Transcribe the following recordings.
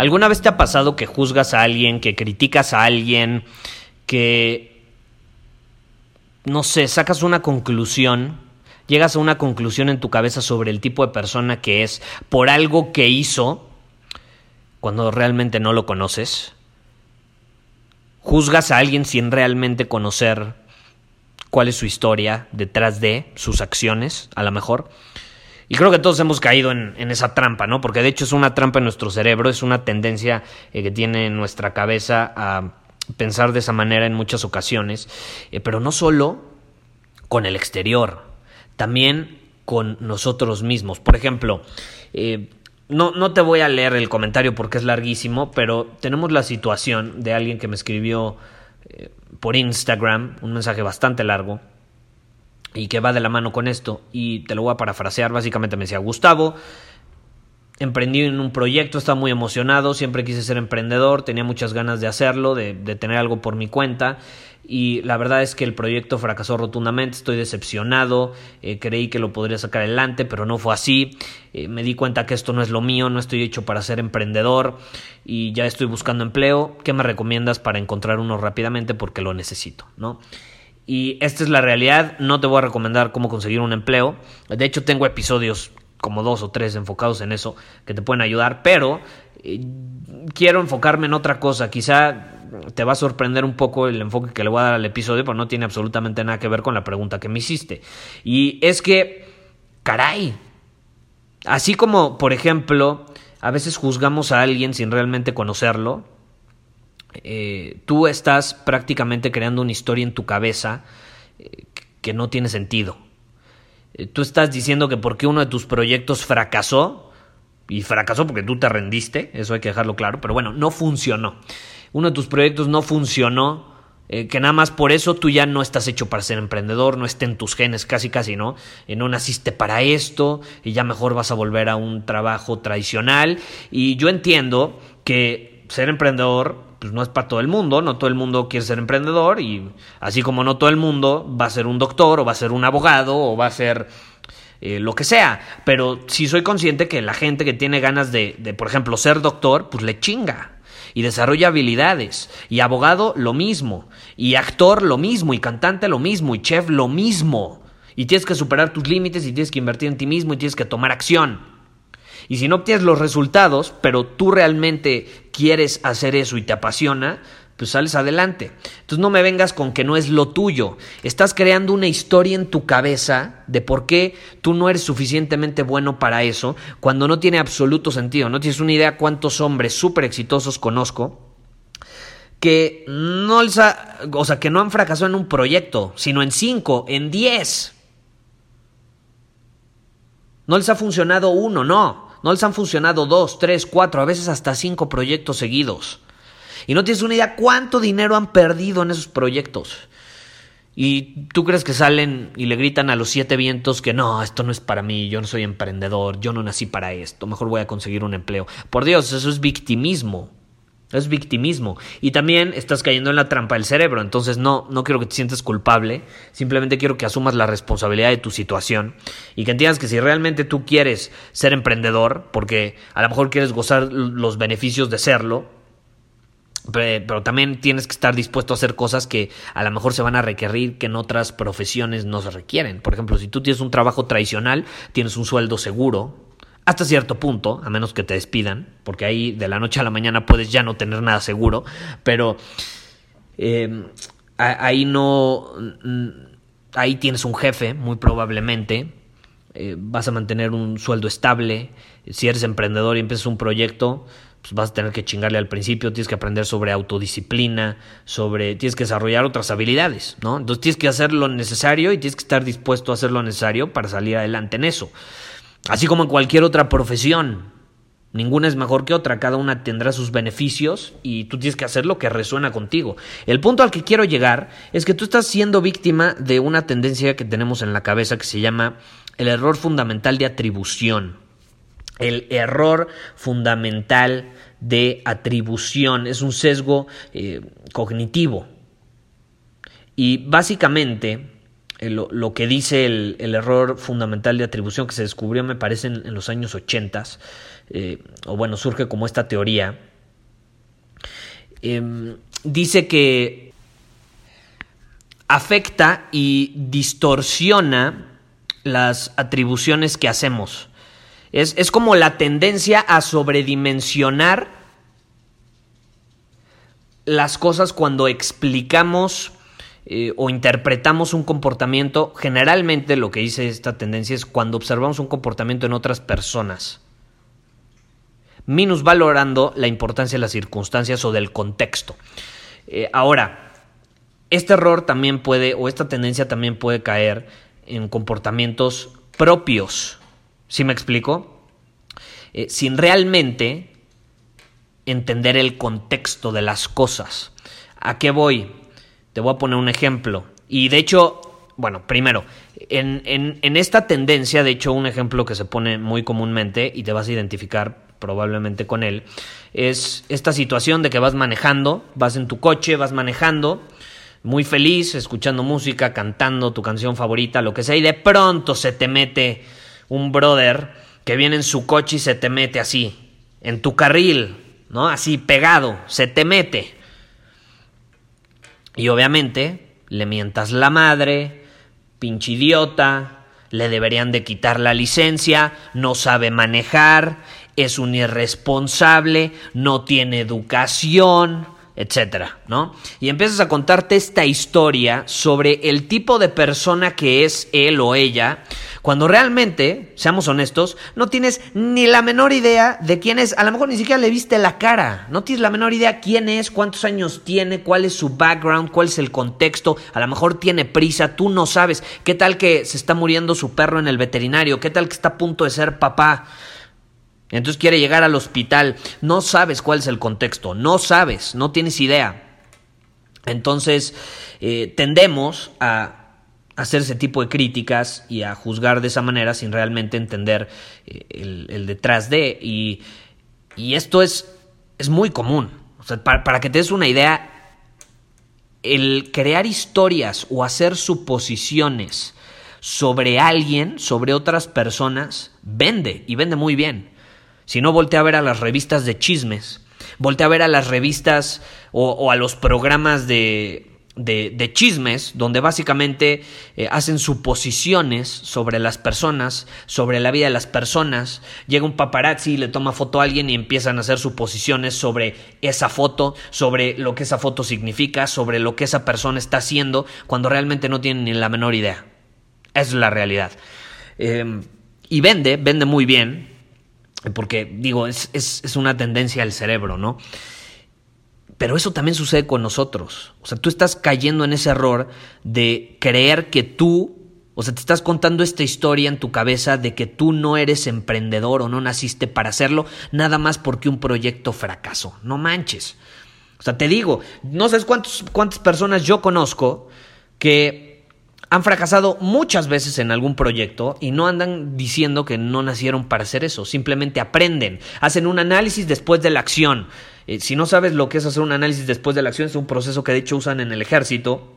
¿Alguna vez te ha pasado que juzgas a alguien, que criticas a alguien, que, no sé, sacas una conclusión, llegas a una conclusión en tu cabeza sobre el tipo de persona que es por algo que hizo, cuando realmente no lo conoces? ¿Juzgas a alguien sin realmente conocer cuál es su historia detrás de sus acciones, a lo mejor? Y creo que todos hemos caído en, esa trampa, ¿no? Porque de hecho es una trampa en nuestro cerebro, es una tendencia eh, que tiene nuestra cabeza a pensar de esa manera en muchas ocasiones, eh, pero no solo con el exterior, también con nosotros mismos. Por ejemplo, eh, no, no te voy a leer el comentario porque es larguísimo, pero tenemos la situación de alguien que me escribió por Instagram, un mensaje bastante largo, y que va de la mano con esto. Y te lo voy a parafrasear. Básicamente me decía, Gustavo, emprendí en un proyecto, estaba muy emocionado, siempre quise ser emprendedor, tenía muchas ganas de hacerlo, de, tener algo por mi cuenta. Y la verdad es que el proyecto fracasó rotundamente, estoy decepcionado, eh, creí que lo podría sacar adelante, pero no fue así. Eh, me di cuenta que esto no es lo mío, no estoy hecho para ser emprendedor y ya estoy buscando empleo. ¿Qué me recomiendas para encontrar uno rápidamente? Porque lo necesito, ¿no? Y esta es la realidad. No te voy a recomendar cómo conseguir un empleo. De hecho, tengo episodios como dos o tres enfocados en eso que te pueden ayudar, pero eh, quiero enfocarme en otra cosa. Quizá te va a sorprender un poco el enfoque que le voy a dar al episodio, pero no tiene absolutamente nada que ver con la pregunta que me hiciste. Y es que, caray, así como, por ejemplo, a veces juzgamos a alguien sin realmente conocerlo, eh, tú estás prácticamente creando una historia en tu cabeza eh, que no tiene sentido. Eh, tú estás diciendo que porque uno de tus proyectos fracasó, y fracasó porque tú te rendiste, eso hay que dejarlo claro, pero bueno, no funcionó. Uno de tus proyectos no funcionó, que nada más por eso tú ya no estás hecho para ser emprendedor, no está en tus genes, casi casi, ¿no? no naciste para esto y ya mejor vas a volver a un trabajo tradicional. Y yo entiendo que ser emprendedor pues no es para todo el mundo, no todo el mundo quiere ser emprendedor y así como no todo el mundo va a ser un doctor o va a ser un abogado o va a ser eh, lo que sea, pero si soy consciente que la gente que tiene ganas de, de, por ejemplo, ser doctor, pues le chinga y desarrolla habilidades y abogado lo mismo y actor lo mismo y cantante lo mismo y chef lo mismo y tienes que superar tus límites y tienes que invertir en ti mismo y tienes que tomar acción. Y si no obtienes los resultados, pero tú realmente quieres hacer eso y te apasiona, pues sales adelante. Entonces no me vengas con que no es lo tuyo. Estás creando una historia en tu cabeza de por qué tú no eres suficientemente bueno para eso, cuando no tiene absoluto sentido. No tienes una idea cuántos hombres súper exitosos conozco que no, o sea, que no han fracasado en un proyecto, sino en cinco, en diez. No les ha funcionado uno, no. No les han funcionado dos, tres, cuatro, a veces hasta cinco proyectos seguidos. Y no tienes una idea cuánto dinero han perdido en esos proyectos. Y tú crees que salen y le gritan a los siete vientos que no, esto no es para mí, yo no soy emprendedor, yo no nací para esto, mejor voy a conseguir un empleo. Por Dios, eso es victimismo. Es victimismo. Y también estás cayendo en la trampa del cerebro. Entonces no, no quiero que te sientas culpable. Simplemente quiero que asumas la responsabilidad de tu situación. Y que entiendas que si realmente tú quieres ser emprendedor, porque a lo mejor quieres gozar los beneficios de serlo, pero también tienes que estar dispuesto a hacer cosas que a lo mejor se van a requerir que en otras profesiones no se requieren. Por ejemplo, si tú tienes un trabajo tradicional, tienes un sueldo seguro, hasta cierto punto, a menos que te despidan, porque ahí de la noche a la mañana puedes ya no tener nada seguro, pero eh, ahí no... Ahí tienes un jefe, muy probablemente. Eh, vas a mantener un sueldo estable. Si eres emprendedor y empiezas un proyecto, pues vas a tener que chingarle al principio, tienes que aprender sobre autodisciplina, sobre tienes que desarrollar otras habilidades, ¿no? Entonces tienes que hacer lo necesario y tienes que estar dispuesto a hacer lo necesario para salir adelante en eso. Así como en cualquier otra profesión. Ninguna es mejor que otra, cada una tendrá sus beneficios y tú tienes que hacer lo que resuena contigo. El punto al que quiero llegar es que tú estás siendo víctima de una tendencia que tenemos en la cabeza que se llama el error fundamental de atribución. El error fundamental de atribución es un sesgo eh, cognitivo. Y básicamente lo, que dice el, error fundamental de atribución que se descubrió me parece en, los años 80, eh, o bueno, surge como esta teoría, em, dice que afecta y distorsiona las atribuciones que hacemos. Es, como la tendencia a sobredimensionar las cosas cuando explicamos eh, o interpretamos un comportamiento. Generalmente lo que dice esta tendencia es cuando observamos un comportamiento en otras personas, valorando la importancia de las circunstancias o del contexto. Eh, ahora, este error también puede, o esta tendencia también puede caer en comportamientos propios. ¿Sí me explico? Eh, sin realmente entender el contexto de las cosas. ¿A qué voy? Te voy a poner un ejemplo. Y de hecho, bueno, primero, en, en, esta tendencia, de hecho, un ejemplo que se pone muy comúnmente y te vas a identificar probablemente con él, es esta situación de que vas manejando, vas en tu coche, vas manejando, muy feliz, escuchando música, cantando tu canción favorita, lo que sea, y de pronto se te mete un brother que viene en su coche y se te mete así, en tu carril, ¿no? Así pegado, se te mete. Y obviamente le mientas la madre, pinche idiota, le deberían de quitar la licencia, no sabe manejar, es un irresponsable, no tiene educación, etcétera, ¿no? Y empiezas a contarte esta historia sobre el tipo de persona que es él o ella, cuando realmente, seamos honestos, no tienes ni la menor idea de quién es, a lo mejor ni siquiera le viste la cara, no tienes la menor idea quién es, cuántos años tiene, cuál es su background, cuál es el contexto, a lo mejor tiene prisa, tú no sabes, qué tal que se está muriendo su perro en el veterinario, qué tal que está a punto de ser papá. Entonces quiere llegar al hospital. No sabes cuál es el contexto, no sabes, no tienes idea. Entonces eh, tendemos a hacer ese tipo de críticas y a juzgar de esa manera sin realmente entender eh, el, detrás de. Y, esto es, es, muy común. para, para que te des una idea, el crear historias o hacer suposiciones sobre alguien, sobre otras personas, vende y vende muy bien. Si no, voltea a ver a las revistas de chismes, voltea a ver a las revistas o, a los programas de, de, chismes, donde básicamente eh, hacen suposiciones sobre las personas, sobre la vida de las personas. Llega un paparazzi y le toma foto a alguien y empiezan a hacer suposiciones sobre esa foto, sobre lo que esa foto significa, sobre lo que esa persona está haciendo, cuando realmente no tienen ni la menor idea. Es la realidad. Em, y vende, vende muy bien, porque digo, es, es, una tendencia al cerebro, ¿no? Pero eso también sucede con nosotros. O sea, tú estás cayendo en ese error de creer que tú, o sea, te estás contando esta historia en tu cabeza de que tú no eres emprendedor o no naciste para hacerlo, nada más porque un proyecto fracasó. No manches. O sea, te digo, no sabes cuántos, cuántas personas yo conozco que han fracasado muchas veces en algún proyecto y no andan diciendo que no nacieron para hacer eso, simplemente aprenden, hacen un análisis después de la acción. Eh, si no sabes lo que es hacer un análisis después de la acción, es un proceso que de hecho usan en el ejército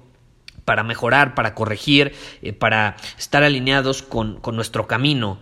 para mejorar, para corregir, eh, para estar alineados con, con nuestro camino.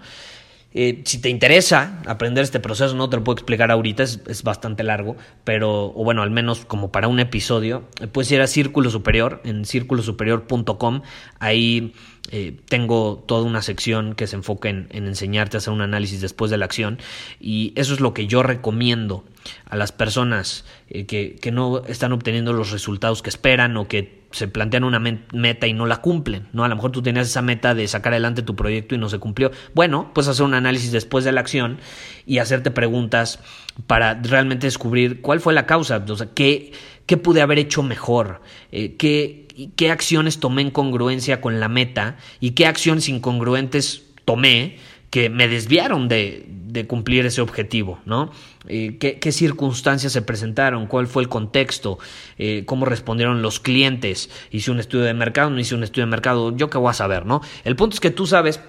Eh, si te interesa aprender este proceso, no te lo puedo explicar ahorita, es, bastante largo, pero, o bueno, al menos como para un episodio, puedes ir a Círculo Superior, en círculosuperior.com, ahí eh, tengo toda una sección que se enfoca en, enseñarte a hacer un análisis después de la acción y eso es lo que yo recomiendo a las personas eh, que, que, no están obteniendo los resultados que esperan o que se plantean una meta y no la cumplen, ¿no? A lo mejor tú tenías esa meta de sacar adelante tu proyecto y no se cumplió. Bueno, pues hacer un análisis después de la acción y hacerte preguntas para realmente descubrir cuál fue la causa, o sea, qué, qué pude haber hecho mejor, eh, qué, qué acciones tomé en congruencia con la meta y qué acciones incongruentes tomé que me desviaron de, cumplir ese objetivo, ¿no? Eh, ¿qué, circunstancias se presentaron? ¿Cuál fue el contexto? Eh, ¿Cómo respondieron los clientes? ¿Hice un estudio de mercado? ¿No hice un estudio de mercado? Yo qué voy a saber, ¿no? El punto es que tú sabes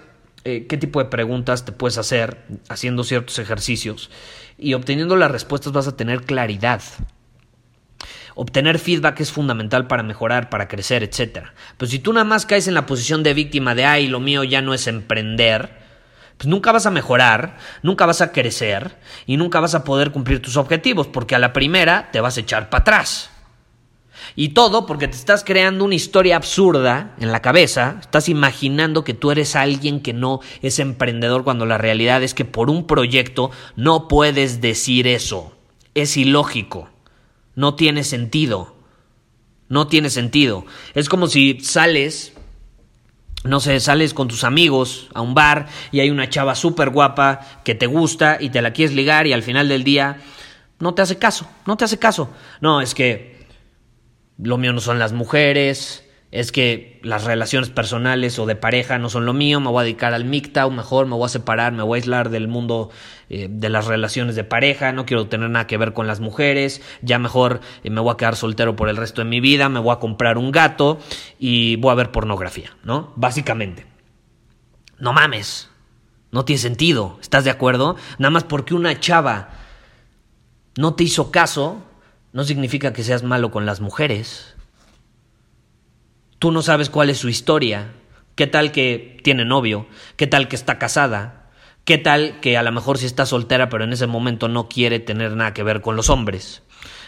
qué tipo de preguntas te puedes hacer haciendo ciertos ejercicios y obteniendo las respuestas vas a tener claridad. Obtener feedback es fundamental para mejorar, para crecer, etc. Pero si tú nada más caes en la posición de víctima de, ay, lo mío ya no es emprender, pues nunca vas a mejorar, nunca vas a crecer y nunca vas a poder cumplir tus objetivos, porque a la primera te vas a echar para atrás. Y todo porque te estás creando una historia absurda en la cabeza, estás imaginando que tú eres alguien que no es emprendedor cuando la realidad es que por un proyecto no puedes decir eso. Es ilógico. No tiene sentido. No tiene sentido. Es como si sales, no sé, sales con tus amigos a un bar y hay una chava súper guapa que te gusta y te la quieres ligar y al final del día no te hace caso, no te hace caso. No, es que lo mío no son las mujeres, es que las relaciones personales o de pareja no son lo mío, me voy a dedicar al MGTOW, mejor me voy a separar, me voy a aislar del mundo eh, de las relaciones de pareja, no quiero tener nada que ver con las mujeres, ya mejor eh, me voy a quedar soltero por el resto de mi vida, me voy a comprar un gato y voy a ver pornografía, ¿no? Básicamente. No mames, no tiene sentido, ¿estás de acuerdo? Nada más porque una chava no te hizo caso, no significa que seas malo con las mujeres. Tú no sabes cuál es su historia. ¿Qué tal que tiene novio? ¿Qué tal que está casada? ¿Qué tal que a lo mejor sí está soltera pero en ese momento no quiere tener nada que ver con los hombres?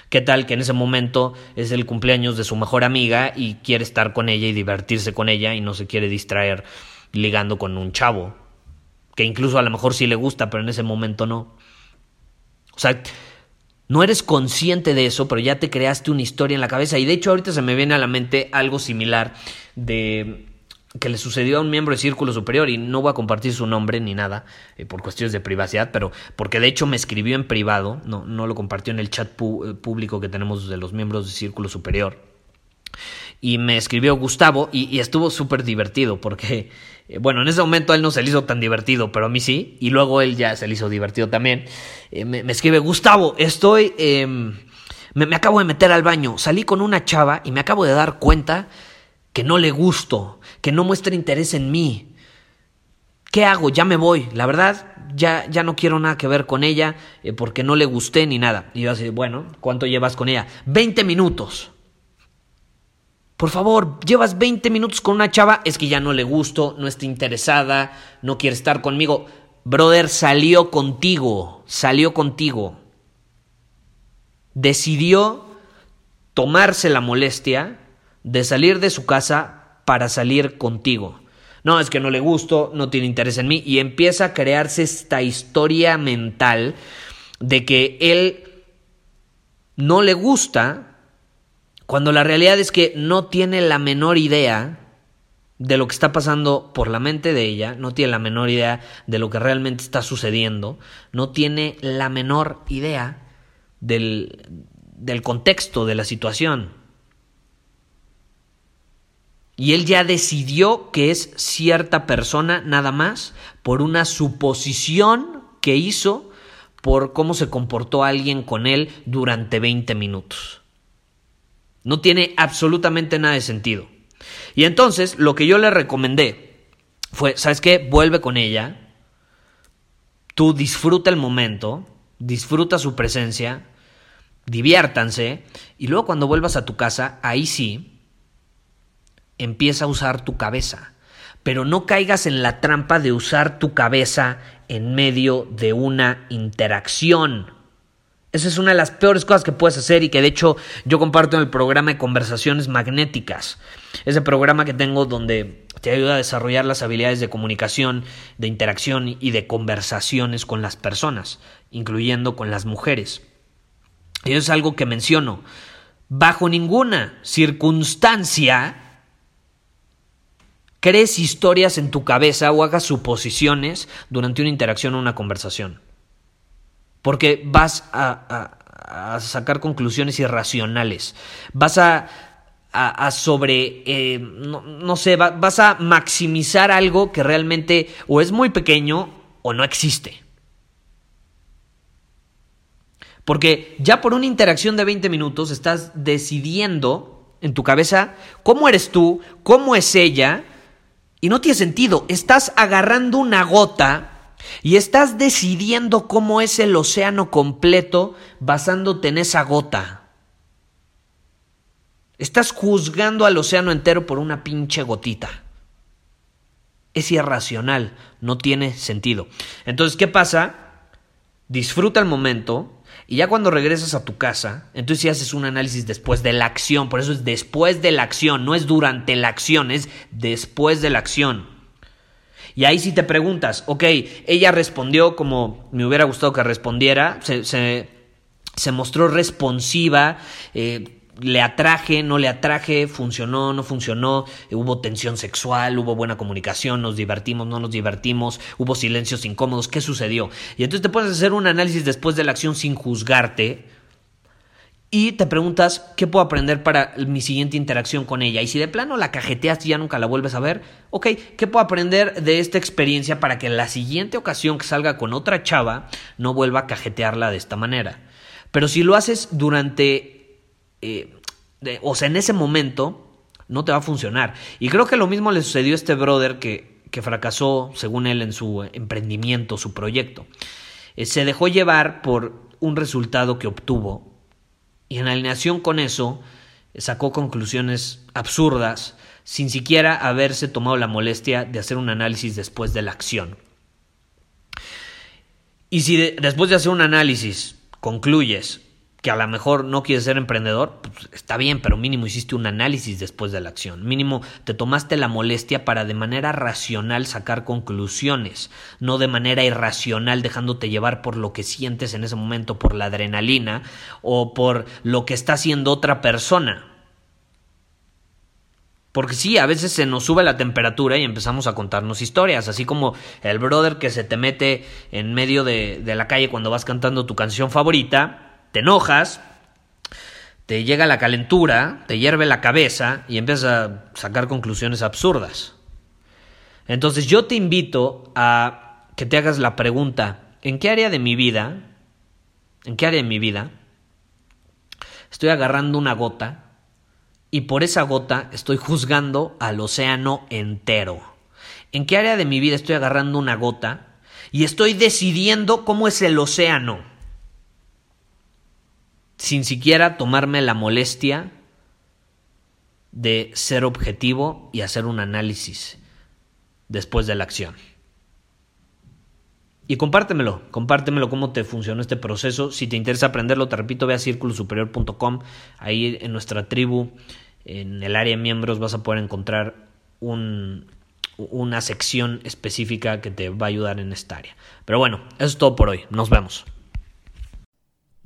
¿Qué tal que en ese momento es el cumpleaños de su mejor amiga y quiere estar con ella y divertirse con ella y no se quiere distraer ligando con un chavo? Que incluso a lo mejor sí le gusta pero en ese momento no. O sea, no eres consciente de eso, pero ya te creaste una historia en la cabeza. Y de hecho ahorita se me viene a la mente algo similar de que le sucedió a un miembro de Círculo Superior y no voy a compartir su nombre ni nada eh, por cuestiones de privacidad, pero porque de hecho me escribió en privado, no, no lo compartió en el chat eh, público que tenemos de los miembros de Círculo Superior. Y me escribió Gustavo y, estuvo súper divertido porque eh, bueno, en ese momento él no se le hizo tan divertido, pero a mí sí. Y luego él ya se le hizo divertido también. Eh, me, escribe, Gustavo, estoy... Em, me, me, acabo de meter al baño. Salí con una chava y me acabo de dar cuenta que no le gusto, que no muestra interés en mí. ¿Qué hago? Ya me voy. La verdad, ya, ya no quiero nada que ver con ella eh, porque no le gusté ni nada. Y yo así, bueno, ¿cuánto llevas con ella? 20 minutos. Por favor, llevas 20 minutos con una chava, es que ya no le gusto, no está interesada, no quiere estar conmigo. Brother, salió contigo, salió contigo. Decidió tomarse la molestia de salir de su casa para salir contigo. No, es que no le gusto, no tiene interés en mí y empieza a crearse esta historia mental de que él no le gusta cuando la realidad es que no tiene la menor idea de lo que está pasando por la mente de ella, no tiene la menor idea de lo que realmente está sucediendo, no tiene la menor idea del, del contexto de la situación. Y él ya decidió que es cierta persona nada más por una suposición que hizo por cómo se comportó alguien con él durante 20 minutos. No tiene absolutamente nada de sentido. Y entonces lo que yo le recomendé fue, ¿sabes qué? Vuelve con ella, tú disfruta el momento, disfruta su presencia, diviértanse, y luego cuando vuelvas a tu casa, ahí sí, empieza a usar tu cabeza. Pero no caigas en la trampa de usar tu cabeza en medio de una interacción. Esa es una de las peores cosas que puedes hacer y que de hecho yo comparto en el programa de conversaciones magnéticas. Ese programa que tengo donde te ayuda a desarrollar las habilidades de comunicación, de interacción y de conversaciones con las personas, incluyendo con las mujeres. Y eso es algo que menciono. Bajo ninguna circunstancia crees historias en tu cabeza o hagas suposiciones durante una interacción o una conversación porque vas a, sacar conclusiones irracionales, vas a, sobre, eh, no, sé, vas a maximizar algo que realmente o es muy pequeño o no existe. Porque ya por una interacción de 20 minutos estás decidiendo en tu cabeza cómo eres tú, cómo es ella, y no tiene sentido. Estás agarrando una gota y estás decidiendo cómo es el océano completo basándote en esa gota. Estás juzgando al océano entero por una pinche gotita. Es irracional, no tiene sentido. Entonces, ¿qué pasa? Disfruta el momento y ya cuando regresas a tu casa, entonces sí haces un análisis después de la acción. Por eso es después de la acción, no es durante la acción, es después de la acción. Y ahí sí te preguntas, ok, ella respondió como me hubiera gustado que respondiera, se, se, mostró responsiva, eh, le atraje, no le atraje, funcionó, no funcionó, hubo tensión sexual, hubo buena comunicación, nos divertimos, no nos divertimos, hubo silencios incómodos, ¿qué sucedió? Y entonces te puedes hacer un análisis después de la acción sin juzgarte y te preguntas qué puedo aprender para mi siguiente interacción con ella. Y si de plano la cajeteas y ya nunca la vuelves a ver, ok, ¿qué puedo aprender de esta experiencia para que en la siguiente ocasión que salga con otra chava no vuelva a cajetearla de esta manera? Pero si lo haces durante, eh, o sea, en ese momento, no te va a funcionar. Y creo que lo mismo le sucedió a este brother que, que fracasó, según él, en su emprendimiento, su proyecto. Eh, se dejó llevar por un resultado que obtuvo y en alineación con eso sacó conclusiones absurdas sin siquiera haberse tomado la molestia de hacer un análisis después de la acción. Y si después de hacer un análisis concluyes que a lo mejor no quieres ser emprendedor, pues está bien, pero mínimo hiciste un análisis después de la acción. Mínimo te tomaste la molestia para de manera racional sacar conclusiones, no de manera irracional dejándote llevar por lo que sientes en ese momento, por la adrenalina o por lo que está haciendo otra persona. Porque sí, a veces se nos sube la temperatura y empezamos a contarnos historias, así como el brother que se te mete en medio de, de la calle cuando vas cantando tu canción favorita te enojas, te llega la calentura, te hierve la cabeza y empiezas a sacar conclusiones absurdas. Entonces yo te invito a que te hagas la pregunta, ¿en qué área de mi vida, en qué área de mi vida estoy agarrando una gota y por esa gota estoy juzgando al océano entero? ¿En qué área de mi vida estoy agarrando una gota y estoy decidiendo cómo es el océano? Sin siquiera tomarme la molestia de ser objetivo y hacer un análisis después de la acción. Y compártemelo, compártemelo cómo te funcionó este proceso. Si te interesa aprenderlo, te repito, ve a círculosuperior.com. Ahí en nuestra tribu, en el área de miembros, vas a poder encontrar una sección específica que te va a ayudar en esta área. Pero bueno, eso es todo por hoy. Nos vemos.